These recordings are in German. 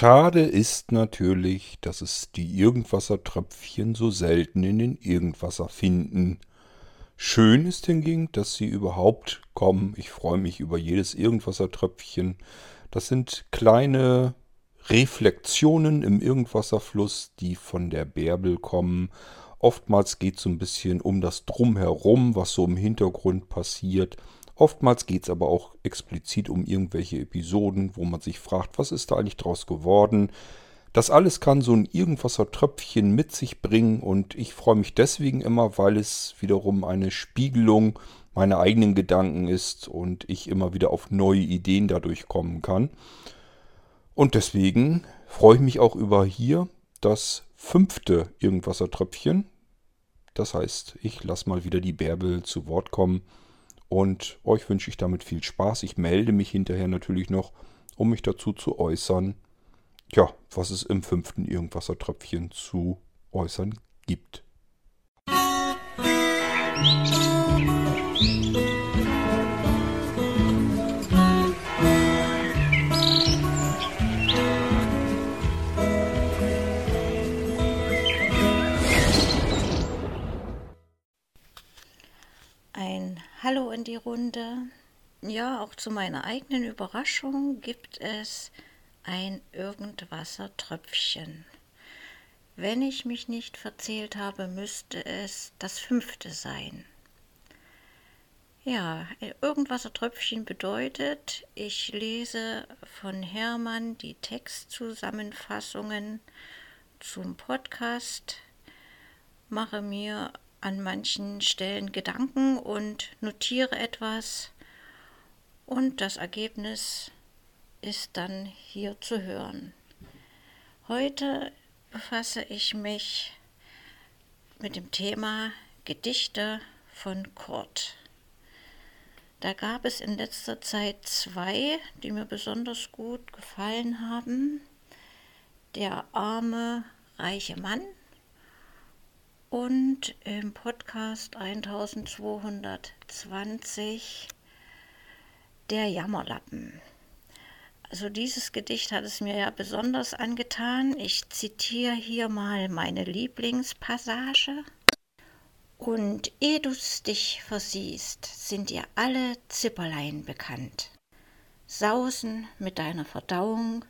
Schade ist natürlich, dass es die Irgendwassertröpfchen so selten in den Irgendwasser finden. Schön ist hingegen, dass sie überhaupt kommen. Ich freue mich über jedes Irgendwassertröpfchen. Das sind kleine Reflexionen im Irgendwasserfluss, die von der Bärbel kommen. Oftmals geht es so ein bisschen um das Drumherum, was so im Hintergrund passiert. Oftmals geht es aber auch explizit um irgendwelche Episoden, wo man sich fragt, was ist da eigentlich draus geworden. Das alles kann so ein irgendwaser Tröpfchen mit sich bringen und ich freue mich deswegen immer, weil es wiederum eine Spiegelung meiner eigenen Gedanken ist und ich immer wieder auf neue Ideen dadurch kommen kann. Und deswegen freue ich mich auch über hier das fünfte Irgendwaser Tröpfchen. Das heißt, ich lasse mal wieder die Bärbel zu Wort kommen und euch wünsche ich damit viel Spaß. Ich melde mich hinterher natürlich noch, um mich dazu zu äußern, ja, was es im fünften Irgendwassertröpfchen zu äußern gibt. Musik Hallo in die Runde. Ja, auch zu meiner eigenen Überraschung gibt es ein Irgendwassertröpfchen. Wenn ich mich nicht verzählt habe, müsste es das fünfte sein. Ja, Irgendwassertröpfchen bedeutet, ich lese von Hermann die Textzusammenfassungen zum Podcast, mache mir an manchen Stellen Gedanken und notiere etwas und das Ergebnis ist dann hier zu hören. Heute befasse ich mich mit dem Thema Gedichte von Kurt. Da gab es in letzter Zeit zwei, die mir besonders gut gefallen haben. Der arme, reiche Mann und im Podcast 1220 Der Jammerlappen. Also dieses Gedicht hat es mir ja besonders angetan. Ich zitiere hier mal meine Lieblingspassage. Und eh du's dich versiehst, sind dir alle Zipperlein bekannt. Sausen mit deiner Verdauung,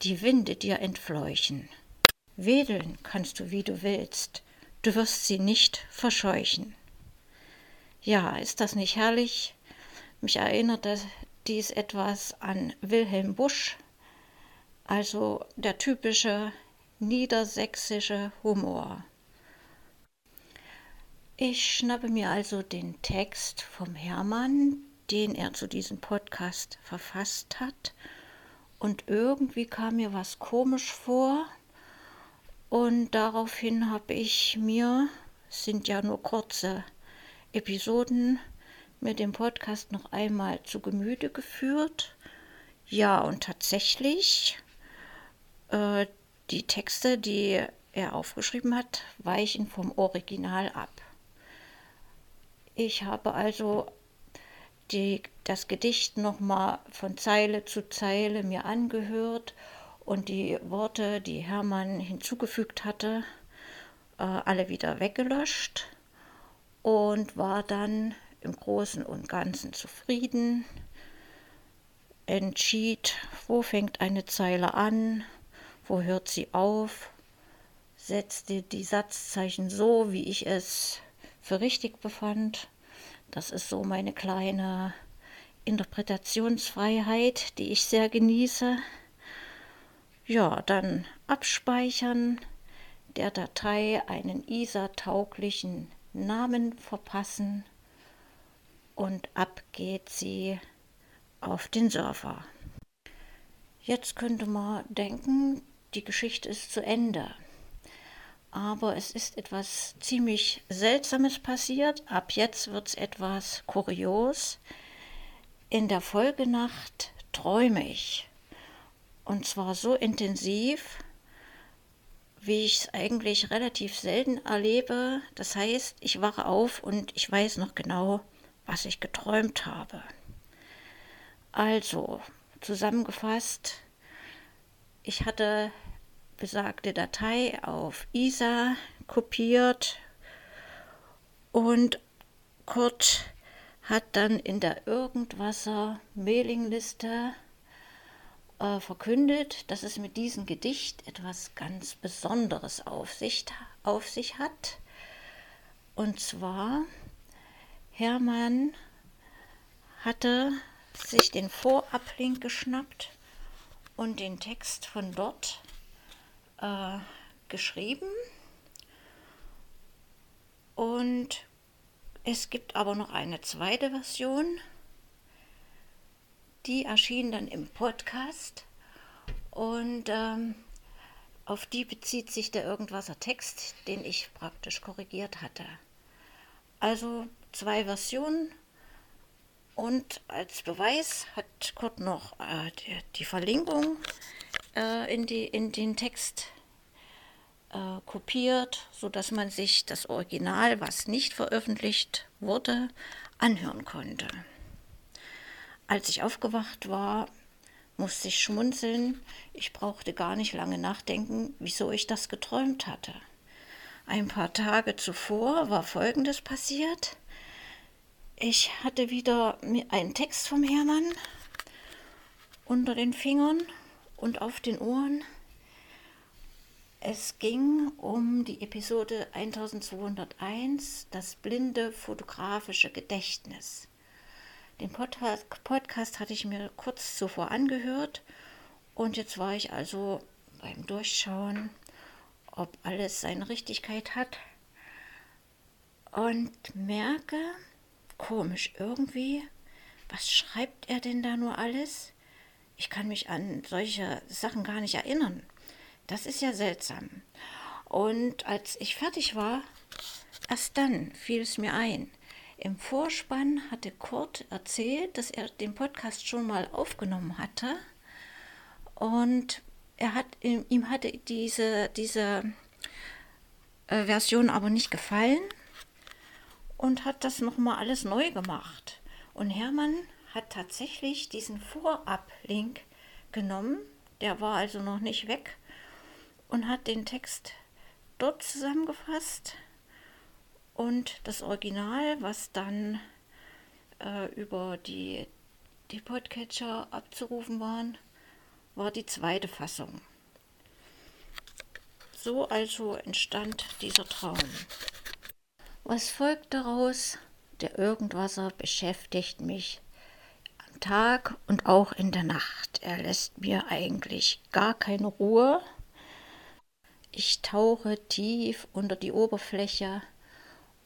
die Winde dir entfleuchen. Wedeln kannst du, wie du willst, du wirst sie nicht verscheuchen. Ja, ist das nicht herrlich? Mich erinnert dies etwas an Wilhelm Busch, also der typische niedersächsische Humor. Ich schnappe mir also den Text vom Hermann, den er zu diesem Podcast verfasst hat, und irgendwie kam mir was komisch vor, und daraufhin habe ich mir, sind ja nur kurze Episoden, mit dem Podcast noch einmal zu Gemüte geführt. Ja, und tatsächlich, äh, die Texte, die er aufgeschrieben hat, weichen vom Original ab. Ich habe also die, das Gedicht nochmal von Zeile zu Zeile mir angehört und die Worte, die Hermann hinzugefügt hatte, äh, alle wieder weggelöscht und war dann im Großen und Ganzen zufrieden, entschied, wo fängt eine Zeile an, wo hört sie auf, setzte die Satzzeichen so, wie ich es für richtig befand. Das ist so meine kleine Interpretationsfreiheit, die ich sehr genieße. Ja, dann abspeichern, der Datei einen ISA-tauglichen Namen verpassen und ab geht sie auf den Server. Jetzt könnte man denken, die Geschichte ist zu Ende. Aber es ist etwas ziemlich Seltsames passiert. Ab jetzt wird es etwas kurios. In der Folgenacht träume ich. Und zwar so intensiv, wie ich es eigentlich relativ selten erlebe. Das heißt, ich wache auf und ich weiß noch genau, was ich geträumt habe. Also, zusammengefasst, ich hatte besagte Datei auf ISA kopiert und Kurt hat dann in der Irgendwasser Mailingliste äh, verkündet, dass es mit diesem Gedicht etwas ganz Besonderes auf sich, auf sich hat. Und zwar, Hermann hatte sich den Vorablink geschnappt und den Text von dort äh, geschrieben. Und es gibt aber noch eine zweite Version, die erschien dann im Podcast und ähm, auf die bezieht sich der Irgendwaser Text, den ich praktisch korrigiert hatte. Also zwei Versionen und als Beweis hat Kurt noch äh, die, die, Verlinkung äh, in, die, in den Text äh, kopiert, sodass man sich das Original, was nicht veröffentlicht wurde, anhören konnte. Als ich aufgewacht war, musste ich schmunzeln. Ich brauchte gar nicht lange nachdenken, wieso ich das geträumt hatte. Ein paar Tage zuvor war Folgendes passiert. Ich hatte wieder einen Text vom Hermann unter den Fingern und auf den Ohren. Es ging um die Episode 1201, das blinde fotografische Gedächtnis. Den Podcast, hatte ich mir kurz zuvor angehört und jetzt war ich also beim Durchschauen, ob alles seine Richtigkeit hat und merke, komisch irgendwie, was schreibt er denn da nur alles? Ich kann mich an solche Sachen gar nicht erinnern. Das ist ja seltsam. Und als ich fertig war, erst dann fiel es mir ein. Im Vorspann hatte Kurt erzählt, dass er den Podcast schon mal aufgenommen hatte. Und er hat, ihm hatte diese, diese äh, Version aber nicht gefallen und hat das nochmal alles neu gemacht. Und Hermann hat tatsächlich diesen Vorab-Link genommen, der war also noch nicht weg, und hat den Text dort zusammengefasst und das Original, was dann äh, über die, die Podcatcher abzurufen waren, war die zweite Fassung. So also entstand dieser Traum. Was folgt daraus? Der Irgendwasser beschäftigt mich am Tag und auch in der Nacht. Er lässt mir eigentlich gar keine Ruhe. Ich tauche tief unter die Oberfläche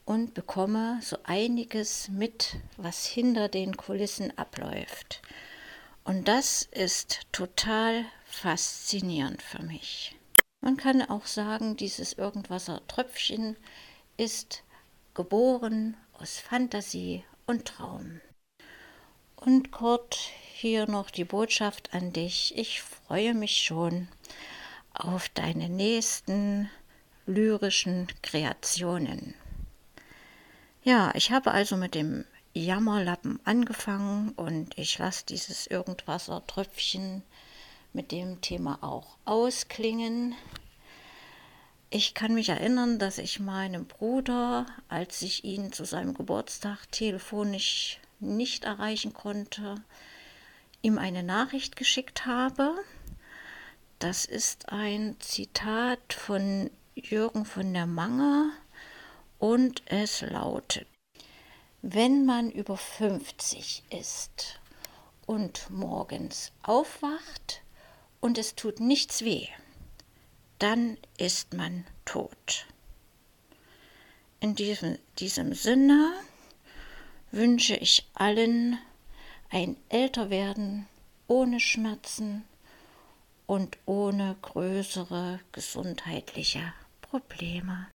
und bekomme so einiges mit, was hinter den Kulissen abläuft. Und das ist total faszinierend für mich. Man kann auch sagen, dieses Irgendwasser Tröpfchen ist geboren aus Fantasie und Traum. Und Kurt, hier noch die Botschaft an dich. Ich freue mich schon auf deine nächsten lyrischen Kreationen. Ja, ich habe also mit dem Jammerlappen angefangen und ich lasse dieses Irgendwasser-Tröpfchen mit dem Thema auch ausklingen. Ich kann mich erinnern, dass ich meinem Bruder, als ich ihn zu seinem Geburtstag telefonisch nicht erreichen konnte, ihm eine Nachricht geschickt habe. Das ist ein Zitat von Jürgen von der Mange und es lautet, wenn man über 50 ist und morgens aufwacht und es tut nichts weh, dann ist man tot. In diesem, diesem Sinne wünsche ich allen ein Älterwerden ohne Schmerzen und ohne größere gesundheitliche Probleme.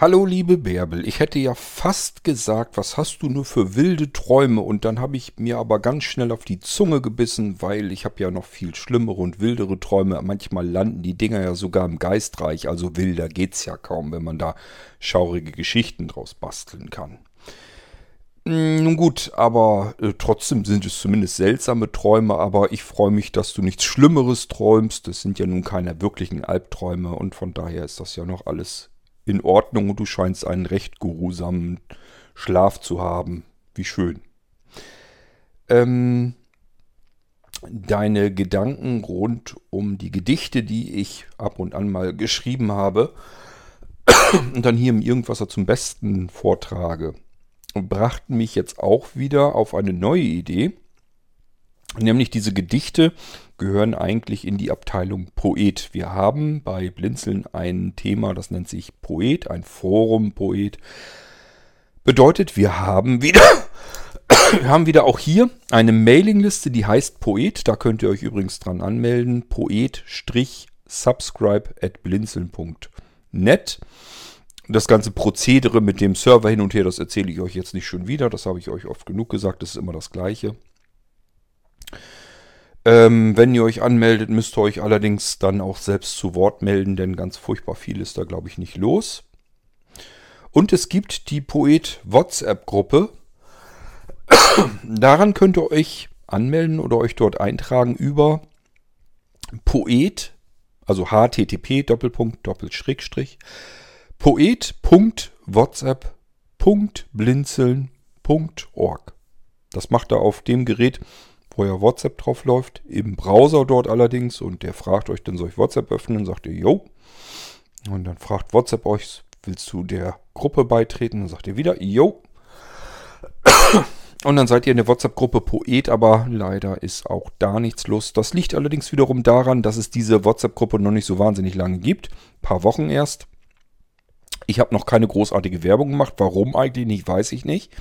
Hallo liebe Bärbel, ich hätte ja fast gesagt, was hast du nur für wilde Träume und dann habe ich mir aber ganz schnell auf die Zunge gebissen, weil ich habe ja noch viel schlimmere und wildere Träume. Manchmal landen die Dinger ja sogar im Geistreich, also wilder geht's ja kaum, wenn man da schaurige Geschichten draus basteln kann. Hm, nun gut, aber äh, trotzdem sind es zumindest seltsame Träume, aber ich freue mich, dass du nichts Schlimmeres träumst. Das sind ja nun keine wirklichen Albträume und von daher ist das ja noch alles in Ordnung und du scheinst einen recht geruhsamen Schlaf zu haben. Wie schön. Ähm, deine Gedanken rund um die Gedichte, die ich ab und an mal geschrieben habe und dann hier im Irgendwasser zum Besten vortrage, brachten mich jetzt auch wieder auf eine neue Idee. Nämlich diese Gedichte gehören eigentlich in die Abteilung Poet. Wir haben bei Blinzeln ein Thema, das nennt sich Poet, ein Forum Poet. Bedeutet, wir haben wieder wir haben wieder auch hier eine Mailingliste, die heißt Poet. Da könnt ihr euch übrigens dran anmelden. Poet-subscribe at blinzeln.net. Das ganze Prozedere mit dem Server hin und her, das erzähle ich euch jetzt nicht schon wieder. Das habe ich euch oft genug gesagt. Das ist immer das Gleiche. Ähm, wenn ihr euch anmeldet, müsst ihr euch allerdings dann auch selbst zu Wort melden, denn ganz furchtbar viel ist da, glaube ich, nicht los. Und es gibt die Poet WhatsApp-Gruppe. Daran könnt ihr euch anmelden oder euch dort eintragen über Poet, also http Doppelpunkt Doppelschrägstrich poet.whatsapp.blinzeln.org. Das macht er auf dem Gerät, ja WhatsApp drauf läuft, im Browser dort allerdings und der fragt euch dann, soll ich WhatsApp öffnen? Sagt ihr, jo. Und dann fragt WhatsApp euch, willst du der Gruppe beitreten? Dann sagt ihr wieder, jo. Und dann seid ihr in der WhatsApp-Gruppe Poet, aber leider ist auch da nichts los. Das liegt allerdings wiederum daran, dass es diese WhatsApp-Gruppe noch nicht so wahnsinnig lange gibt. Ein paar Wochen erst. Ich habe noch keine großartige Werbung gemacht. Warum eigentlich nicht, weiß ich nicht.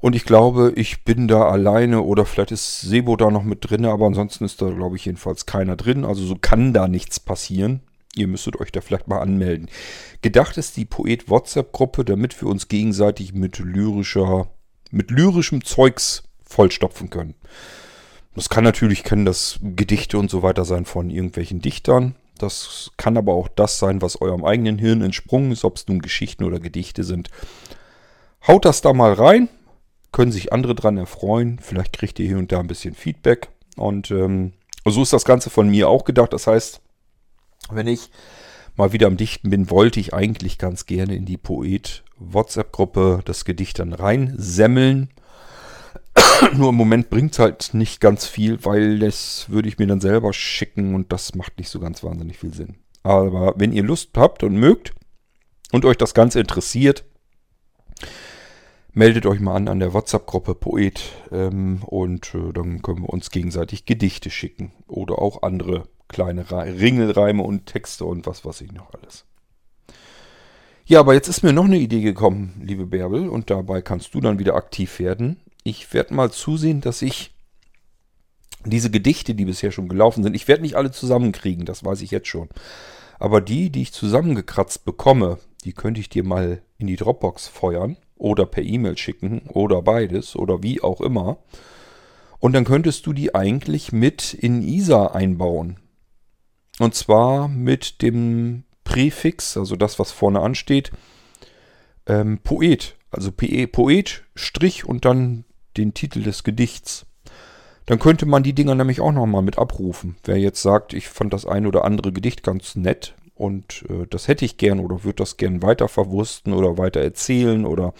Und ich glaube, ich bin da alleine oder vielleicht ist Sebo da noch mit drin, aber ansonsten ist da, glaube ich, jedenfalls keiner drin. Also so kann da nichts passieren. Ihr müsstet euch da vielleicht mal anmelden. Gedacht ist die Poet-WhatsApp-Gruppe, damit wir uns gegenseitig mit lyrischer mit lyrischem Zeugs vollstopfen können. Das kann natürlich, können das Gedichte und so weiter sein von irgendwelchen Dichtern. Das kann aber auch das sein, was eurem eigenen Hirn entsprungen ist, ob es nun Geschichten oder Gedichte sind. Haut das da mal rein, können sich andere dran erfreuen. Vielleicht kriegt ihr hier und da ein bisschen Feedback. Und ähm, so ist das Ganze von mir auch gedacht. Das heißt, wenn ich mal wieder am Dichten bin, wollte ich eigentlich ganz gerne in die Poet WhatsApp-Gruppe das Gedicht dann reinsemmeln. Nur im Moment bringt es halt nicht ganz viel, weil das würde ich mir dann selber schicken und das macht nicht so ganz wahnsinnig viel Sinn. Aber wenn ihr Lust habt und mögt und euch das Ganze interessiert, meldet euch mal an an der WhatsApp-Gruppe Poet ähm, und äh, dann können wir uns gegenseitig Gedichte schicken oder auch andere kleine Ringelreime und Texte und was weiß ich noch alles. Ja, aber jetzt ist mir noch eine Idee gekommen, liebe Bärbel, und dabei kannst du dann wieder aktiv werden. Ich werde mal zusehen, dass ich diese Gedichte, die bisher schon gelaufen sind, ich werde nicht alle zusammenkriegen, das weiß ich jetzt schon. Aber die, die ich zusammengekratzt bekomme, die könnte ich dir mal in die Dropbox feuern oder per E-Mail schicken oder beides oder wie auch immer. Und dann könntest du die eigentlich mit in ISA einbauen. Und zwar mit dem Präfix, also das, was vorne ansteht, ähm, Poet. Also PE, Poet, Strich und dann den Titel des Gedichts. Dann könnte man die Dinger nämlich auch nochmal mit abrufen. Wer jetzt sagt, ich fand das ein oder andere Gedicht ganz nett und äh, das hätte ich gern oder würde das gern weiter verwursten oder weiter erzählen oder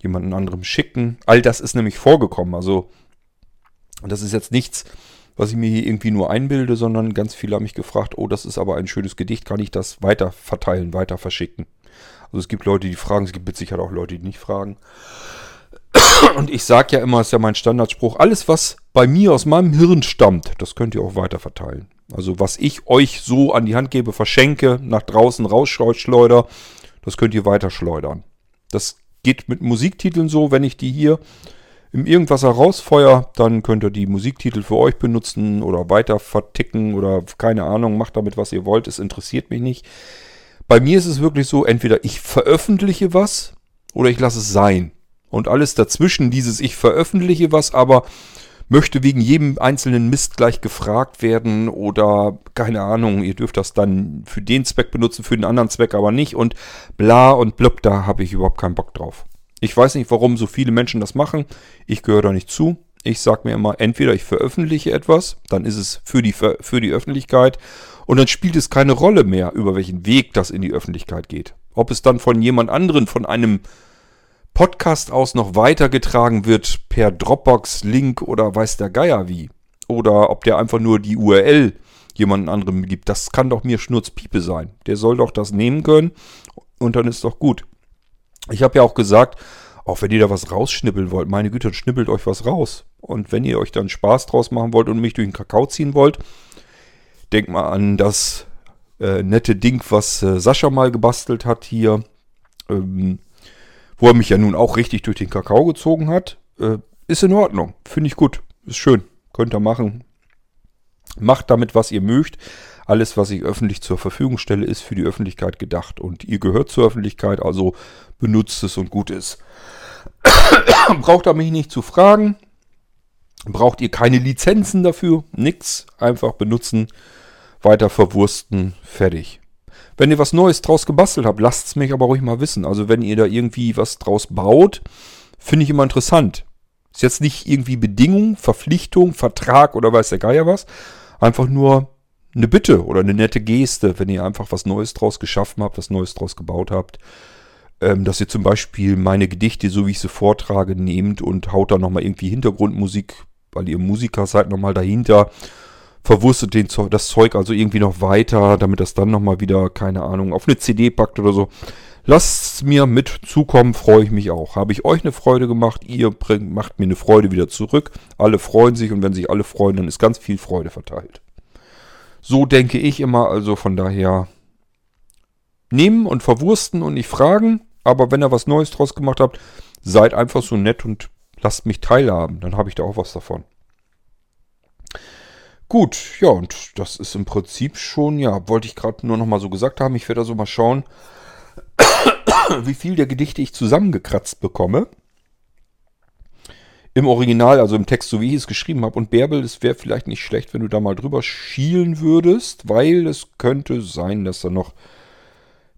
jemanden anderem schicken. All das ist nämlich vorgekommen. Also das ist jetzt nichts, was ich mir hier irgendwie nur einbilde, sondern ganz viele haben mich gefragt, oh, das ist aber ein schönes Gedicht, kann ich das weiter verteilen, weiter verschicken? Also es gibt Leute, die fragen, es gibt mit Sicherheit auch Leute, die nicht fragen. Und ich sage ja immer, ist ja mein Standardspruch, alles, was bei mir aus meinem Hirn stammt, das könnt ihr auch weiter verteilen. Also was ich euch so an die Hand gebe, verschenke, nach draußen rausschleuder, das könnt ihr weiter schleudern. Das geht mit Musiktiteln so, wenn ich die hier im Irgendwas herausfeuer, dann könnt ihr die Musiktitel für euch benutzen oder weiter verticken oder keine Ahnung, macht damit, was ihr wollt. Es interessiert mich nicht. Bei mir ist es wirklich so, entweder ich veröffentliche was oder ich lasse es sein. Und alles dazwischen, dieses ich veröffentliche was, aber möchte wegen jedem einzelnen Mist gleich gefragt werden oder keine Ahnung, ihr dürft das dann für den Zweck benutzen, für den anderen Zweck aber nicht und bla und blub, da habe ich überhaupt keinen Bock drauf. Ich weiß nicht, warum so viele Menschen das machen. Ich gehöre da nicht zu. Ich sage mir immer, entweder ich veröffentliche etwas, dann ist es für die, für die Öffentlichkeit und dann spielt es keine Rolle mehr, über welchen Weg das in die Öffentlichkeit geht. Ob es dann von jemand anderen, von einem Podcast aus noch weitergetragen wird per Dropbox-Link oder weiß der Geier wie. Oder ob der einfach nur die URL jemand anderem gibt. Das kann doch mir Schnurzpiepe sein. Der soll doch das nehmen können und dann ist doch gut. Ich habe ja auch gesagt, auch wenn ihr da was rausschnippeln wollt, meine Güte, schnippelt euch was raus. Und wenn ihr euch dann Spaß draus machen wollt und mich durch den Kakao ziehen wollt, denkt mal an das äh, nette Ding, was äh, Sascha mal gebastelt hat hier, ähm, wo er mich ja nun auch richtig durch den Kakao gezogen hat. Äh, ist in Ordnung, finde ich gut, ist schön, könnt ihr machen. Macht damit, was ihr mögt. Alles, was ich öffentlich zur Verfügung stelle, ist für die Öffentlichkeit gedacht. Und ihr gehört zur Öffentlichkeit, also benutzt es und gut ist. Braucht ihr mich nicht zu fragen. Braucht ihr keine Lizenzen dafür. Nix. Einfach benutzen, weiter verwursten, fertig. Wenn ihr was Neues draus gebastelt habt, lasst es mich aber ruhig mal wissen. Also wenn ihr da irgendwie was draus baut, finde ich immer interessant. Ist jetzt nicht irgendwie Bedingung, Verpflichtung, Vertrag oder weiß der Geier was. Einfach nur eine Bitte oder eine nette Geste, wenn ihr einfach was Neues draus geschaffen habt, was Neues draus gebaut habt. Ähm, dass ihr zum Beispiel meine Gedichte, so wie ich sie vortrage, nehmt und haut da nochmal irgendwie Hintergrundmusik, weil ihr Musiker seid, nochmal dahinter. Verwurstet den, das Zeug also irgendwie noch weiter, damit das dann nochmal wieder, keine Ahnung, auf eine CD packt oder so. Lasst es mir mit zukommen, freue ich mich auch. Habe ich euch eine Freude gemacht, ihr bringt, macht mir eine Freude wieder zurück. Alle freuen sich und wenn sich alle freuen, dann ist ganz viel Freude verteilt. So denke ich immer, also von daher nehmen und verwursten und nicht fragen. Aber wenn ihr was Neues draus gemacht habt, seid einfach so nett und lasst mich teilhaben. Dann habe ich da auch was davon. Gut, ja, und das ist im Prinzip schon, ja, wollte ich gerade nur noch mal so gesagt haben. Ich werde also mal schauen, wie viel der Gedichte ich zusammengekratzt bekomme. Im Original, also im Text, so wie ich es geschrieben habe. Und Bärbel, es wäre vielleicht nicht schlecht, wenn du da mal drüber schielen würdest, weil es könnte sein, dass da noch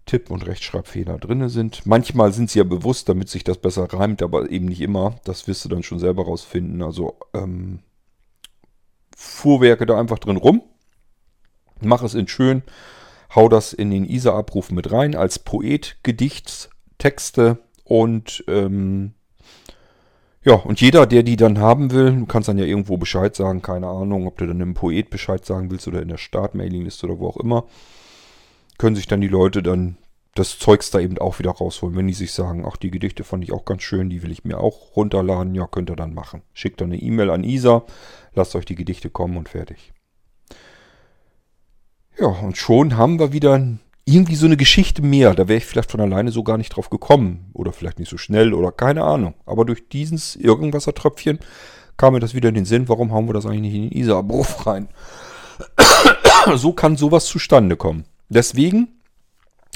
Tipp- und Rechtschreibfehler drin sind. Manchmal sind sie ja bewusst, damit sich das besser reimt, aber eben nicht immer. Das wirst du dann schon selber rausfinden. Also ähm, Fuhrwerke da einfach drin rum. Mach es in schön hau das in den ISA-Abruf mit rein als Poet, Gedichtstexte und ähm, ja, und jeder, der die dann haben will, du kannst dann ja irgendwo Bescheid sagen, keine Ahnung, ob du dann im Poet Bescheid sagen willst oder in der Start-Mailing-Liste oder wo auch immer, können sich dann die Leute dann das Zeugs da eben auch wieder rausholen. Wenn die sich sagen, ach, die Gedichte fand ich auch ganz schön, die will ich mir auch runterladen, ja, könnt ihr dann machen. Schickt dann eine E-Mail an Isa, lasst euch die Gedichte kommen und fertig. Ja, und schon haben wir wieder irgendwie so eine Geschichte mehr. Da wäre ich vielleicht von alleine so gar nicht drauf gekommen. Oder vielleicht nicht so schnell oder keine Ahnung. Aber durch dieses Irgendwassertröpfchen kam mir das wieder in den Sinn, warum haben wir das eigentlich nicht in den Isar-Abruf rein? so kann sowas zustande kommen. Deswegen,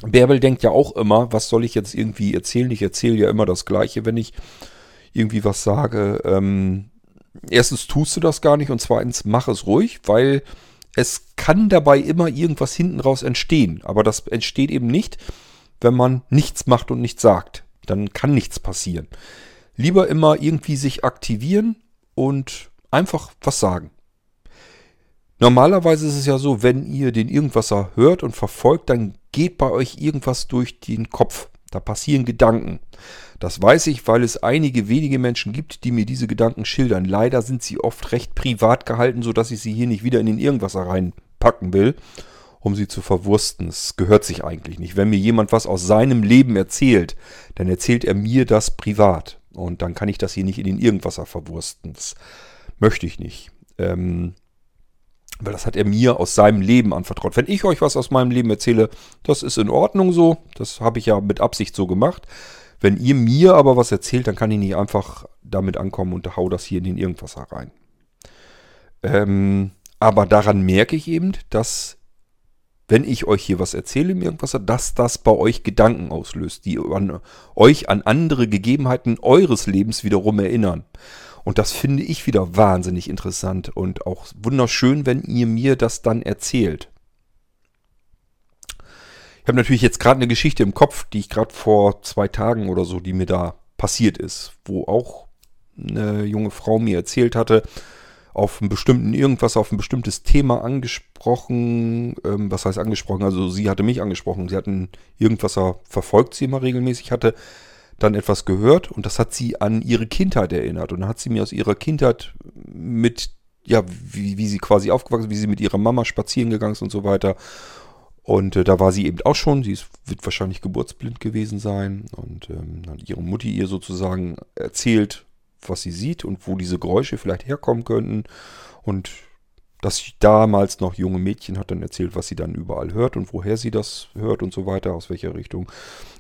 Bärbel denkt ja auch immer, was soll ich jetzt irgendwie erzählen? Ich erzähle ja immer das Gleiche, wenn ich irgendwie was sage. Ähm, erstens tust du das gar nicht und zweitens mach es ruhig, weil es kann dabei immer irgendwas hinten raus entstehen. Aber das entsteht eben nicht, wenn man nichts macht und nichts sagt. Dann kann nichts passieren. Lieber immer irgendwie sich aktivieren und einfach was sagen. Normalerweise ist es ja so, wenn ihr den Irgendwasser hört und verfolgt, dann geht bei euch irgendwas durch den Kopf. Da passieren Gedanken. Das weiß ich, weil es einige wenige Menschen gibt, die mir diese Gedanken schildern. Leider sind sie oft recht privat gehalten, sodass ich sie hier nicht wieder in den Irgendwasser reinpacken will, um sie zu verwursten. Es gehört sich eigentlich nicht. Wenn mir jemand was aus seinem Leben erzählt, dann erzählt er mir das privat. Und dann kann ich das hier nicht in den Irgendwasser verwursten. Das möchte ich nicht. Ähm, weil das hat er mir aus seinem Leben anvertraut. Wenn ich euch was aus meinem Leben erzähle, das ist in Ordnung so. Das habe ich ja mit Absicht so gemacht. Wenn ihr mir aber was erzählt, dann kann ich nicht einfach damit ankommen und hau das hier in den Irgendwas rein. Ähm, aber daran merke ich eben, dass wenn ich euch hier was erzähle im Irgendwas, dass das bei euch Gedanken auslöst, die an, euch an andere Gegebenheiten eures Lebens wiederum erinnern. Und das finde ich wieder wahnsinnig interessant und auch wunderschön, wenn ihr mir das dann erzählt. Ich habe natürlich jetzt gerade eine Geschichte im Kopf, die ich gerade vor zwei Tagen oder so, die mir da passiert ist, wo auch eine junge Frau mir erzählt hatte, auf einen bestimmten irgendwas, auf ein bestimmtes Thema angesprochen. Ähm, was heißt angesprochen? Also sie hatte mich angesprochen. Sie hatten irgendwas verfolgt, sie immer regelmäßig hatte, dann etwas gehört und das hat sie an ihre Kindheit erinnert. Und dann hat sie mir aus ihrer Kindheit mit, ja, wie, wie sie quasi aufgewachsen, wie sie mit ihrer Mama spazieren gegangen ist und so weiter. Und äh, da war sie eben auch schon. Sie ist, wird wahrscheinlich geburtsblind gewesen sein. Und ähm, dann ihre Mutti ihr sozusagen erzählt, was sie sieht und wo diese Geräusche vielleicht herkommen könnten. Und das damals noch junge Mädchen hat dann erzählt, was sie dann überall hört und woher sie das hört und so weiter, aus welcher Richtung.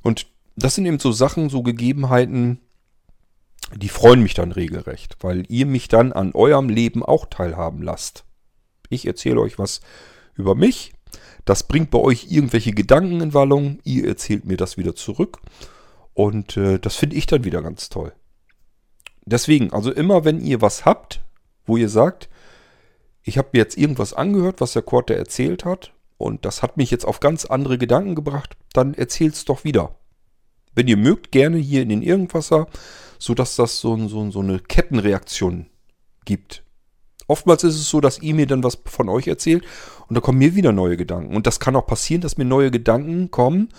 Und das sind eben so Sachen, so Gegebenheiten, die freuen mich dann regelrecht, weil ihr mich dann an eurem Leben auch teilhaben lasst. Ich erzähle euch was über mich. Das bringt bei euch irgendwelche Gedanken in Wallung. Ihr erzählt mir das wieder zurück. Und äh, das finde ich dann wieder ganz toll. Deswegen, also immer wenn ihr was habt, wo ihr sagt, ich habe mir jetzt irgendwas angehört, was der Korte erzählt hat, und das hat mich jetzt auf ganz andere Gedanken gebracht, dann erzählt's doch wieder. Wenn ihr mögt, gerne hier in den Irgendwasser, sodass das so, so, so eine Kettenreaktion gibt. Oftmals ist es so, dass ihr mir dann was von euch erzählt und da kommen mir wieder neue Gedanken. Und das kann auch passieren, dass mir neue Gedanken kommen,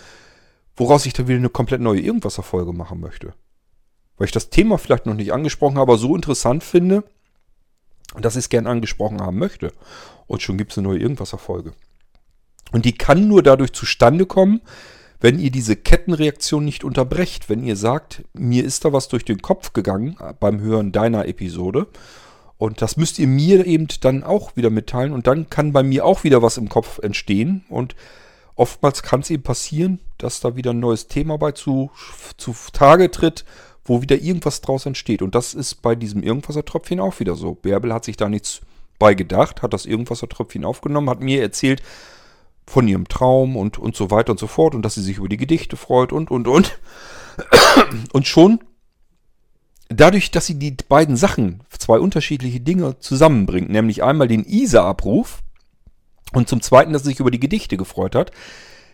woraus ich dann wieder eine komplett neue Irgendwasser-Folge machen möchte weil ich das Thema vielleicht noch nicht angesprochen habe, aber so interessant finde, dass ich es gern angesprochen haben möchte. Und schon gibt es eine neue Irgendwas-Erfolge. Und die kann nur dadurch zustande kommen, wenn ihr diese Kettenreaktion nicht unterbrecht. Wenn ihr sagt, mir ist da was durch den Kopf gegangen beim Hören deiner Episode. Und das müsst ihr mir eben dann auch wieder mitteilen. Und dann kann bei mir auch wieder was im Kopf entstehen. Und oftmals kann es eben passieren, dass da wieder ein neues Thema bei zu, zu Tage tritt, wo wieder irgendwas draus entsteht. Und das ist bei diesem Irgendwassertröpfchen auch wieder so. Bärbel hat sich da nichts bei gedacht, hat das Irgendwassertröpfchen aufgenommen, hat mir erzählt von ihrem Traum und, und so weiter und so fort und dass sie sich über die Gedichte freut und, und, und. Und schon dadurch, dass sie die beiden Sachen, zwei unterschiedliche Dinge zusammenbringt, nämlich einmal den ISA-Abruf und zum zweiten, dass sie sich über die Gedichte gefreut hat,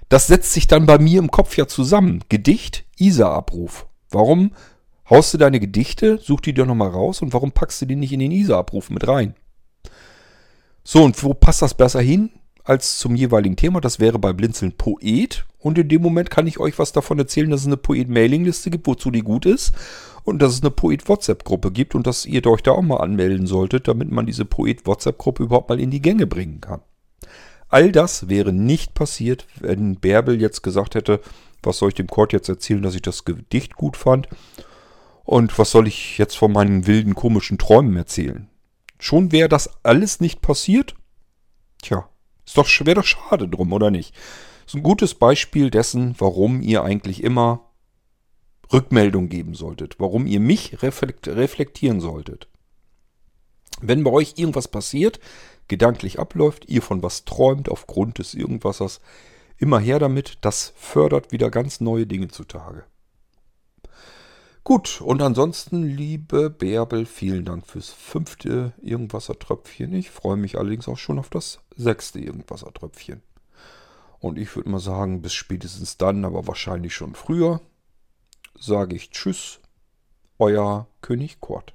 das setzt sich dann bei mir im Kopf ja zusammen. Gedicht, ISA-Abruf. Warum haust du deine Gedichte, such die dir nochmal raus und warum packst du die nicht in den ISA-Abruf mit rein? So, und wo passt das besser hin als zum jeweiligen Thema? Das wäre bei Blinzeln Poet. Und in dem Moment kann ich euch was davon erzählen, dass es eine Poet-Mailing-Liste gibt, wozu die gut ist. Und dass es eine Poet-WhatsApp-Gruppe gibt und dass ihr euch da auch mal anmelden solltet, damit man diese Poet-WhatsApp-Gruppe überhaupt mal in die Gänge bringen kann. All das wäre nicht passiert, wenn Bärbel jetzt gesagt hätte, was soll ich dem Kord jetzt erzählen, dass ich das Gedicht gut fand und was soll ich jetzt von meinen wilden, komischen Träumen erzählen? Schon wäre das alles nicht passiert? Tja, ist doch, wäre doch schade drum, oder nicht? Ist ein gutes Beispiel dessen, warum ihr eigentlich immer Rückmeldung geben solltet, warum ihr mich reflektieren solltet. Wenn bei euch irgendwas passiert, gedanklich abläuft, ihr von was träumt aufgrund des Irgendwassers, immer her damit, das fördert wieder ganz neue Dinge zutage. Gut, und ansonsten, liebe Bärbel, vielen Dank fürs fünfte Irgendwassertröpfchen. Ich freue mich allerdings auch schon auf das sechste Irgendwassertröpfchen. Und ich würde mal sagen, bis spätestens dann, aber wahrscheinlich schon früher, sage ich Tschüss, euer König Kurt.